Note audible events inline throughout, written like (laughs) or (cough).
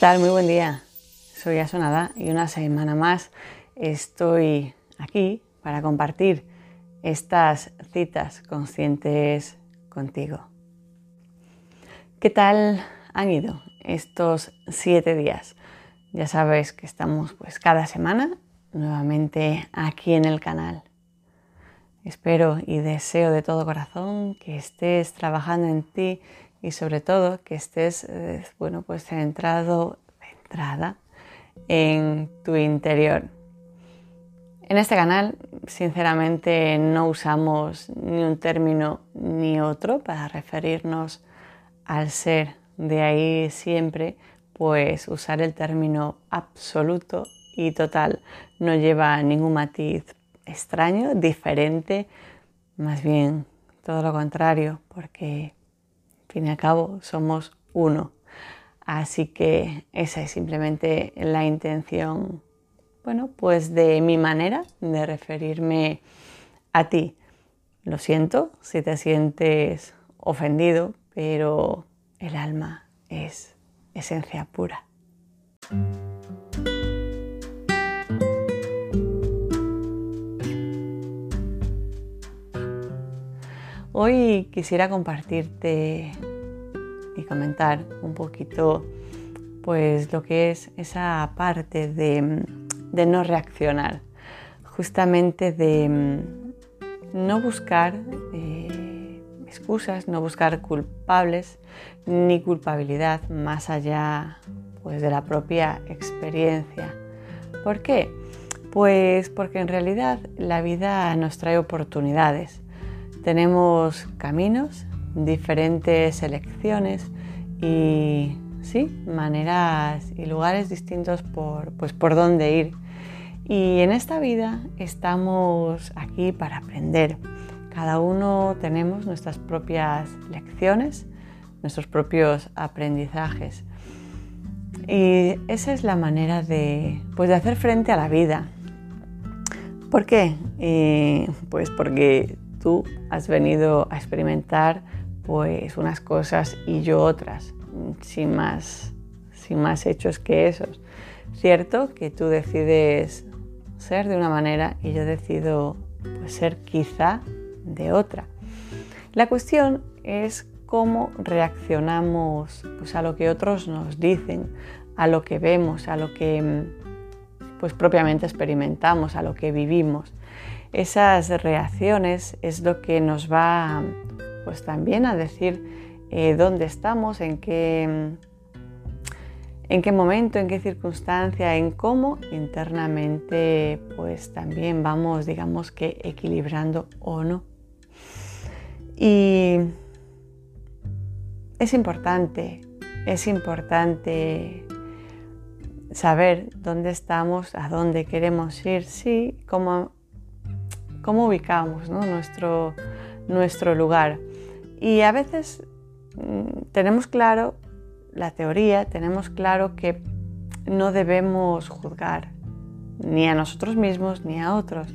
¿Qué tal? Muy buen día. Soy Asonada y una semana más estoy aquí para compartir estas citas conscientes contigo. ¿Qué tal han ido estos siete días? Ya sabes que estamos pues cada semana nuevamente aquí en el canal. Espero y deseo de todo corazón que estés trabajando en ti y sobre todo que estés eh, bueno, pues centrado, centrada en tu interior. En este canal, sinceramente, no usamos ni un término ni otro para referirnos al ser. De ahí siempre, pues usar el término absoluto y total no lleva ningún matiz extraño, diferente, más bien todo lo contrario, porque fin y al cabo somos uno. Así que esa es simplemente la intención, bueno, pues de mi manera de referirme a ti. Lo siento si te sientes ofendido, pero el alma es esencia pura. Hoy quisiera compartirte y comentar un poquito pues lo que es esa parte de, no reaccionar, justamente de mm, no buscar eh, excusas, no buscar culpables ni culpabilidad más allá pues, de la propia experiencia. ¿Por qué? Pues porque en realidad la vida nos trae oportunidades tenemos caminos, diferentes elecciones y sí, maneras y lugares distintos por, pues, por dónde ir. Y en esta vida estamos aquí para aprender. Cada uno tenemos nuestras propias lecciones, nuestros propios aprendizajes. Y esa es la manera de, pues, de hacer frente a la vida. ¿Por qué? Eh, pues porque tú has venido a experimentar pues unas cosas y yo otras, sin más, sin más hechos que esos. Cierto que tú decides ser de una manera y yo decido pues, ser quizá de otra. La cuestión es cómo reaccionamos pues, a lo que otros nos dicen, a lo que vemos, a lo que pues propiamente experimentamos, a lo que vivimos. Esas reacciones es lo que nos va pues también a decir eh, dónde estamos, en qué, en qué momento, en qué circunstancia, en cómo internamente pues también vamos digamos que equilibrando o no. Y es importante, es importante saber dónde estamos, a dónde queremos ir, sí, cómo cómo ubicamos nuestro, nuestro lugar. Y a veces mm, tenemos claro la teoría, tenemos claro que no debemos juzgar ni a nosotros mismos ni a otros.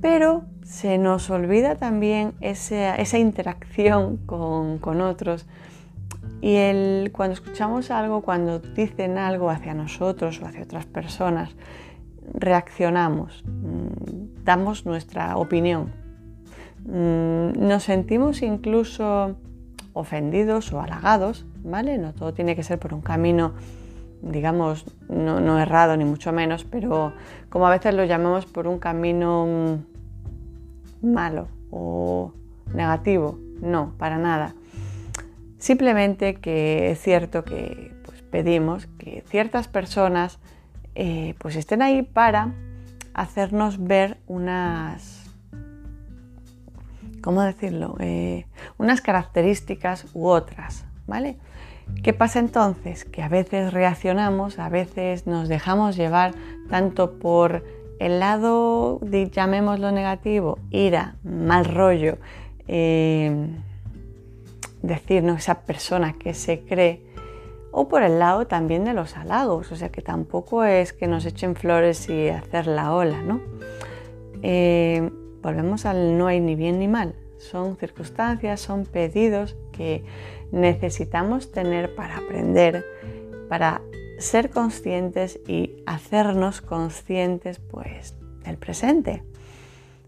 Pero se nos olvida también esa, esa interacción con, con, otros y el, cuando escuchamos algo, cuando dicen algo hacia nosotros o hacia otras personas, reaccionamos, mm, damos nuestra opinión. Mm, nos sentimos incluso ofendidos o halagados, ¿vale? No todo tiene que ser por un camino, digamos, no, errado ni mucho menos, pero como a veces lo llamamos por un camino mm, malo o negativo. No, para nada. Simplemente que es cierto que pues, pedimos que ciertas personas eh, pues estén ahí para hacernos ver unas, ¿cómo decirlo? Eh, unas características u otras, ¿vale? ¿Qué pasa entonces? Que a veces reaccionamos, a veces nos dejamos llevar tanto por el lado, de, llamémoslo negativo, ira, mal rollo, eh, decirnos esa persona que se cree o por el lado también de los halagos, o sea que tampoco es que nos echen flores y hacer la ola, ¿no? Eh, volvemos al no hay ni bien ni mal, son circunstancias, son pedidos que necesitamos tener para aprender, para ser conscientes y hacernos conscientes pues del presente.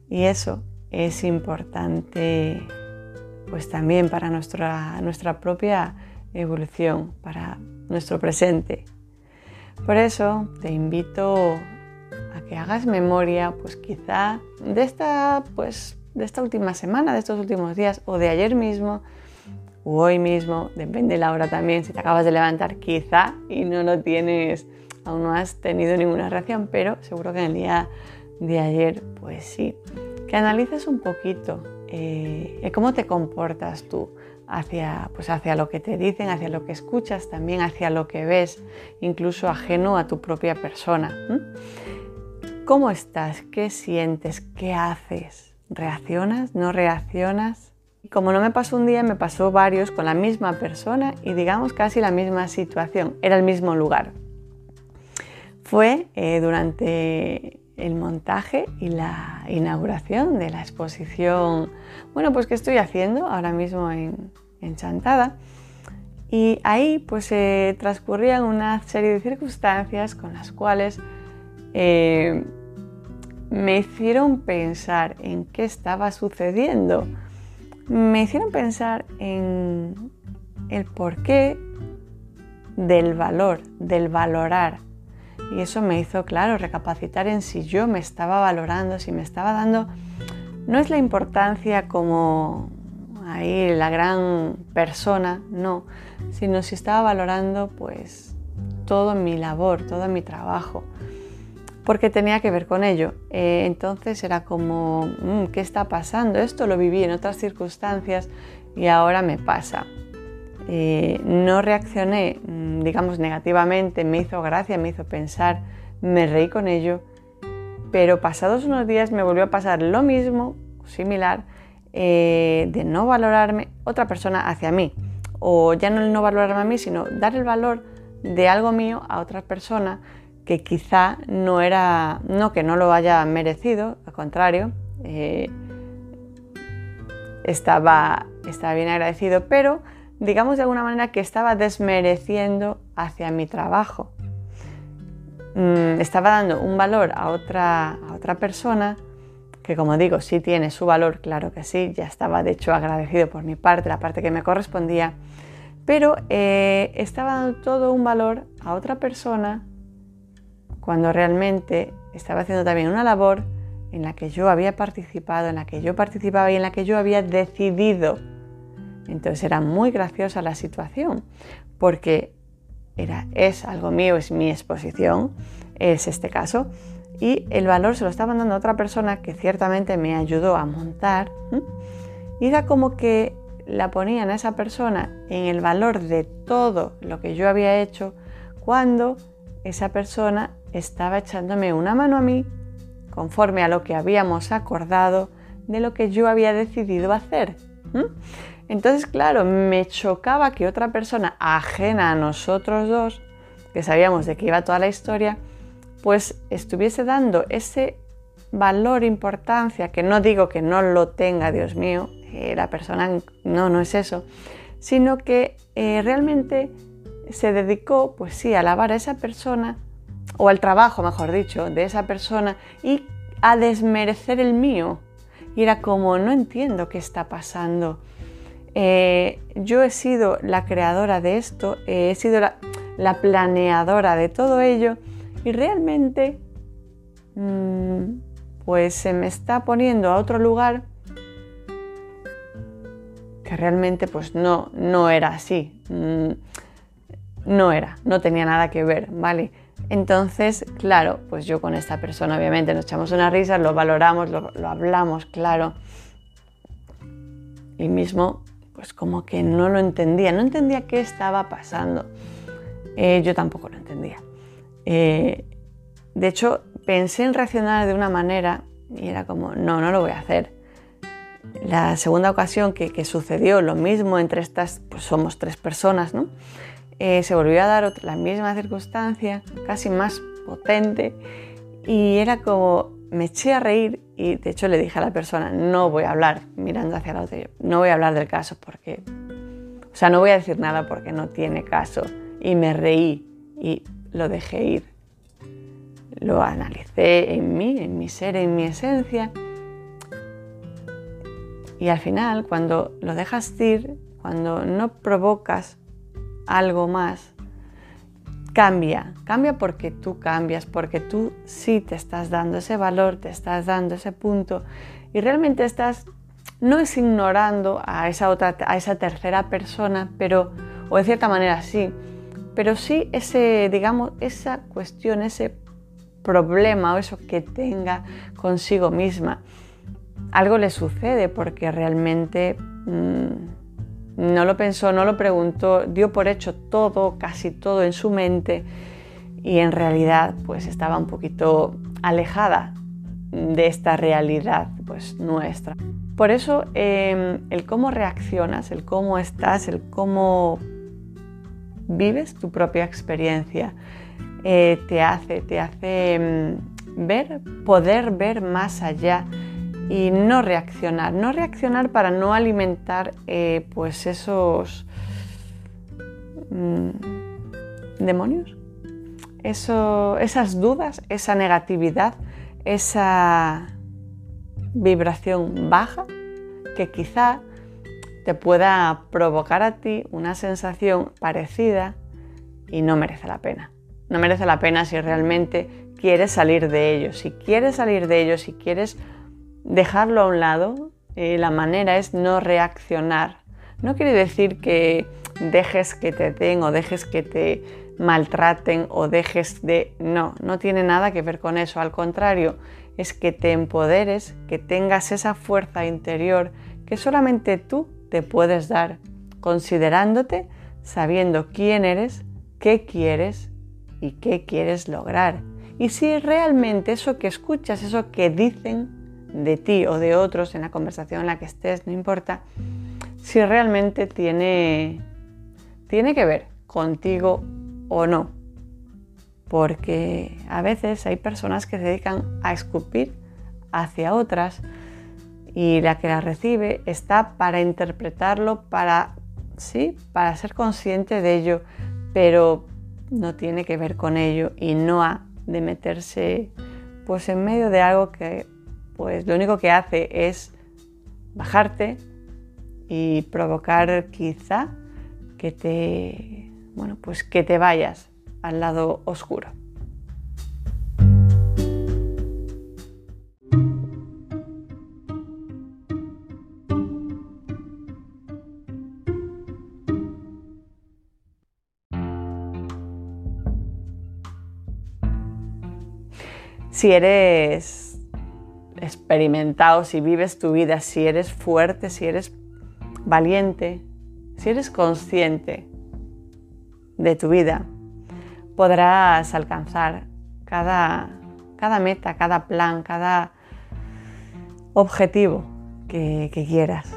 Y eso es importante pues también para nuestra, nuestra propia evolución, para nuestro presente. Por eso te invito a que hagas memoria, pues quizá de esta, pues, de esta última semana, de estos últimos días o de ayer mismo o hoy mismo, depende de la hora también, si te acabas de levantar quizá y no lo tienes, aún no has tenido ninguna reacción, pero seguro que en el día de ayer, pues sí, que analices un poquito eh, cómo te comportas tú hacia, pues hacia lo que te dicen, hacia lo que escuchas, también hacia lo que ves, incluso ajeno a tu propia persona. ¿Cómo estás? ¿Qué sientes? ¿Qué haces? ¿Reaccionas? ¿No reaccionas? Como no me pasó un día, me pasó varios con la misma persona y digamos casi la misma situación, era el mismo lugar. Fue eh, durante el montaje y la inauguración de la exposición, bueno, pues que estoy haciendo ahora mismo en, Chantada. Y ahí pues se transcurrían una serie de circunstancias con las cuales eh, me hicieron pensar en qué estaba sucediendo. Me hicieron pensar en el porqué del valor, del valorar y eso me hizo, claro, recapacitar en si yo me estaba valorando, si me estaba dando, no es la importancia como ahí la gran persona, no, sino si estaba valorando pues todo mi labor, todo mi trabajo, porque tenía que ver con ello. Eh, entonces era como, mm, ¿qué está pasando? Esto lo viví en otras circunstancias y ahora me pasa. Eh, no reaccioné, mm, digamos, negativamente, me hizo gracia, me hizo pensar, me reí con ello, pero pasados unos días me volvió a pasar lo mismo, similar, eh, de no valorarme otra persona hacia mí, o ya no el no valorarme a mí, sino dar el valor de algo mío a otra persona que quizá no era, no que no lo haya merecido, al contrario, eh, estaba, estaba bien agradecido, pero digamos de alguna manera que estaba desmereciendo hacia mi trabajo. Mm, estaba dando un valor a otra, a otra persona que como digo, sí tiene su valor, claro que sí, ya estaba de hecho agradecido por mi parte, la parte que me correspondía, pero eh, estaba dando todo un valor a otra persona cuando realmente estaba haciendo también una labor en la que yo había participado, en la que yo participaba y en la que yo había decidido entonces era muy graciosa la situación porque era, es algo mío, es mi exposición, es este caso, y el valor se lo estaba dando a otra persona que ciertamente me ayudó a montar, y era como que la ponían a esa persona en el valor de todo lo que yo había hecho cuando esa persona estaba echándome una mano a mí conforme a lo que habíamos acordado de lo que yo había decidido hacer. Entonces, claro, me chocaba que otra persona ajena a nosotros dos, que sabíamos de qué iba toda la historia, pues estuviese dando ese valor, importancia, que no digo que no lo tenga, Dios mío, eh, la persona no, no es eso, sino que eh, realmente se dedicó, pues sí, a alabar a esa persona, o al trabajo, mejor dicho, de esa persona y a desmerecer el mío. Y era como, no entiendo qué está pasando. Eh, yo he sido la creadora de esto, eh, he sido la, planeadora de todo ello y realmente mm, pues se me está poniendo a otro lugar que realmente pues no, no era así, mm, no era, no tenía nada que ver, ¿vale? Entonces, claro, pues yo con esta persona obviamente nos echamos una risa, lo valoramos, lo, lo hablamos, claro, y mismo pues como que no lo entendía, no entendía qué estaba pasando. Eh, yo tampoco lo entendía. Eh, de hecho, pensé en reaccionar de una manera y era como, no, no lo voy a hacer. La segunda ocasión que, sucedió lo mismo entre estas, pues somos tres personas, ¿no? Eh, se volvió a dar la misma circunstancia, casi más potente, y era como, me eché a reír y de hecho le dije a la persona, no voy a hablar, mirando hacia la otra, no voy a hablar del caso porque, o sea, no voy a decir nada porque no tiene caso. Y me reí y lo dejé ir. Lo analicé en mí, en mi ser, en mi esencia. Y al final, cuando lo dejas ir, cuando no provocas algo más, cambia. Cambia porque tú cambias, porque tú sí te estás dando ese valor, te estás dando ese punto y realmente estás, no es ignorando a esa otra, a esa tercera persona, pero, o de cierta manera sí, pero sí ese, digamos, esa cuestión, ese problema o eso que tenga consigo misma. Algo le sucede porque realmente mm, no lo pensó, no lo preguntó, dio por hecho todo, casi todo en su mente y en realidad pues estaba un poquito alejada de esta realidad pues nuestra. Por eso em, el cómo reaccionas, el cómo estás, el cómo vives tu propia experiencia, eh, te hace, te hace mm, ver, poder ver más allá y no reaccionar. No reaccionar para no alimentar eh, pues esos mm, demonios, Eso, esas dudas, esa negatividad, esa vibración baja que quizá te pueda provocar a ti una sensación parecida y no merece la pena. No merece la pena si realmente quieres salir de ello. Si quieres salir de ello, si quieres dejarlo a un lado, eh, la manera es no reaccionar. No quiere decir que dejes que te den o dejes que te maltraten o dejes de... No, no tiene nada que ver con eso. Al contrario, es que te empoderes, que tengas esa fuerza interior que solamente tú te puedes dar, considerándote, sabiendo quién eres, qué quieres y qué quieres lograr. Y si realmente eso que escuchas, eso que dicen de ti o de otros en la conversación en la que estés, no importa, si realmente tiene, tiene que ver contigo o no. Porque a veces hay personas que se dedican a escupir hacia otras y la que la recibe está para interpretarlo, para sí, para ser consciente de ello, pero no tiene que ver con ello y no ha de meterse pues en medio de algo que pues lo único que hace es bajarte y provocar quizá que te bueno, pues que te vayas al lado oscuro. si eres experimentado, si vives tu vida, si eres fuerte, si eres valiente, si eres consciente de tu vida, podrás alcanzar cada, cada meta, cada plan, cada objetivo que, que quieras,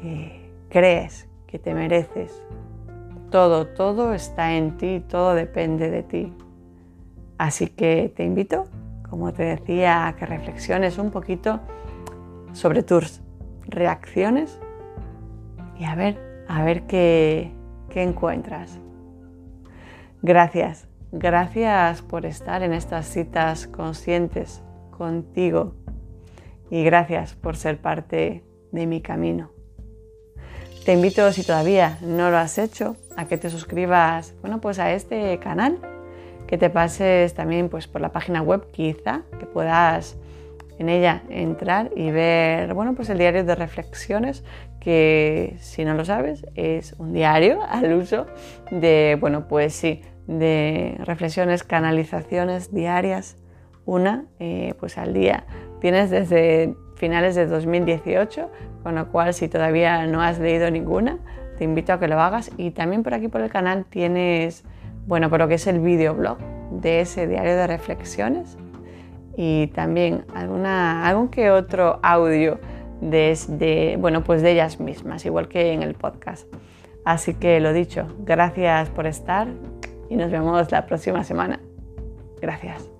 que crees, que te mereces. Todo, todo está en ti, todo depende de ti. Así que te invito como te decía, que reflexiones un poquito sobre tus reacciones y a ver, a ver qué, qué encuentras. Gracias, gracias por estar en estas citas conscientes contigo y gracias por ser parte de mi camino. Te invito, si todavía no lo has hecho, a que te suscribas bueno, pues a este canal que te pases también pues, por la página web quizá, que puedas en ella entrar y ver bueno, pues el diario de reflexiones, que si no lo sabes es un diario (laughs) al uso de, bueno, pues sí, de reflexiones, canalizaciones diarias, una eh, pues al día. Tienes desde finales de 2018, con lo cual si todavía no has leído ninguna, te invito a que lo hagas y también por aquí por el canal tienes bueno, por lo que es el videoblog de ese diario de reflexiones y también algún que otro audio de, bueno, pues de ellas mismas, igual que en el podcast. Así que lo dicho, gracias por estar y nos vemos la próxima semana. Gracias.